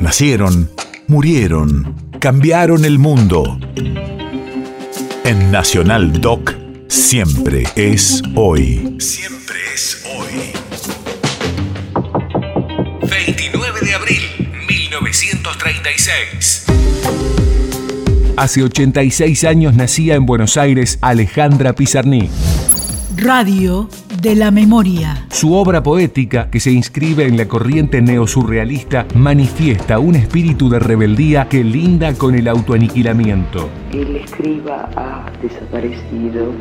Nacieron, murieron, cambiaron el mundo. En Nacional Doc, siempre es hoy. Siempre es hoy. 29 de abril, 1936. Hace 86 años nacía en Buenos Aires Alejandra Pizarní. Radio de la memoria. Su obra poética, que se inscribe en la corriente neosurrealista, manifiesta un espíritu de rebeldía que linda con el autoaniquilamiento. El escriba ha desaparecido.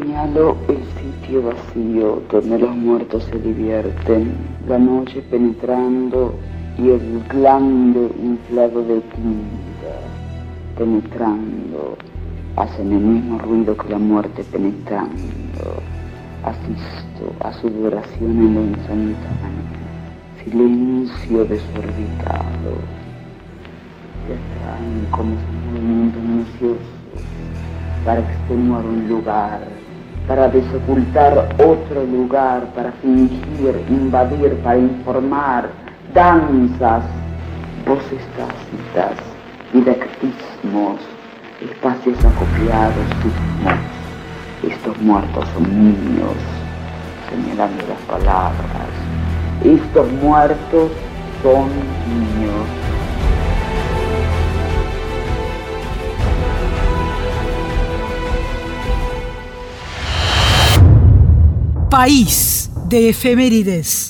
Señalo el sitio vacío donde los muertos se divierten, la noche penetrando y el glande inflado de tinta penetrando hacen el mismo ruido que la muerte penetrando. Asisto a su duración en lo instantáneo, silencio desorbitado. Atraen como un movimiento minucioso para extenuar un lugar, para desocultar otro lugar, para fingir, invadir, para informar, danzas, voces tácitas, didactismos, espacios acopiados. Estos muertos son niños, señalando las palabras. Estos muertos son niños. País de efemérides.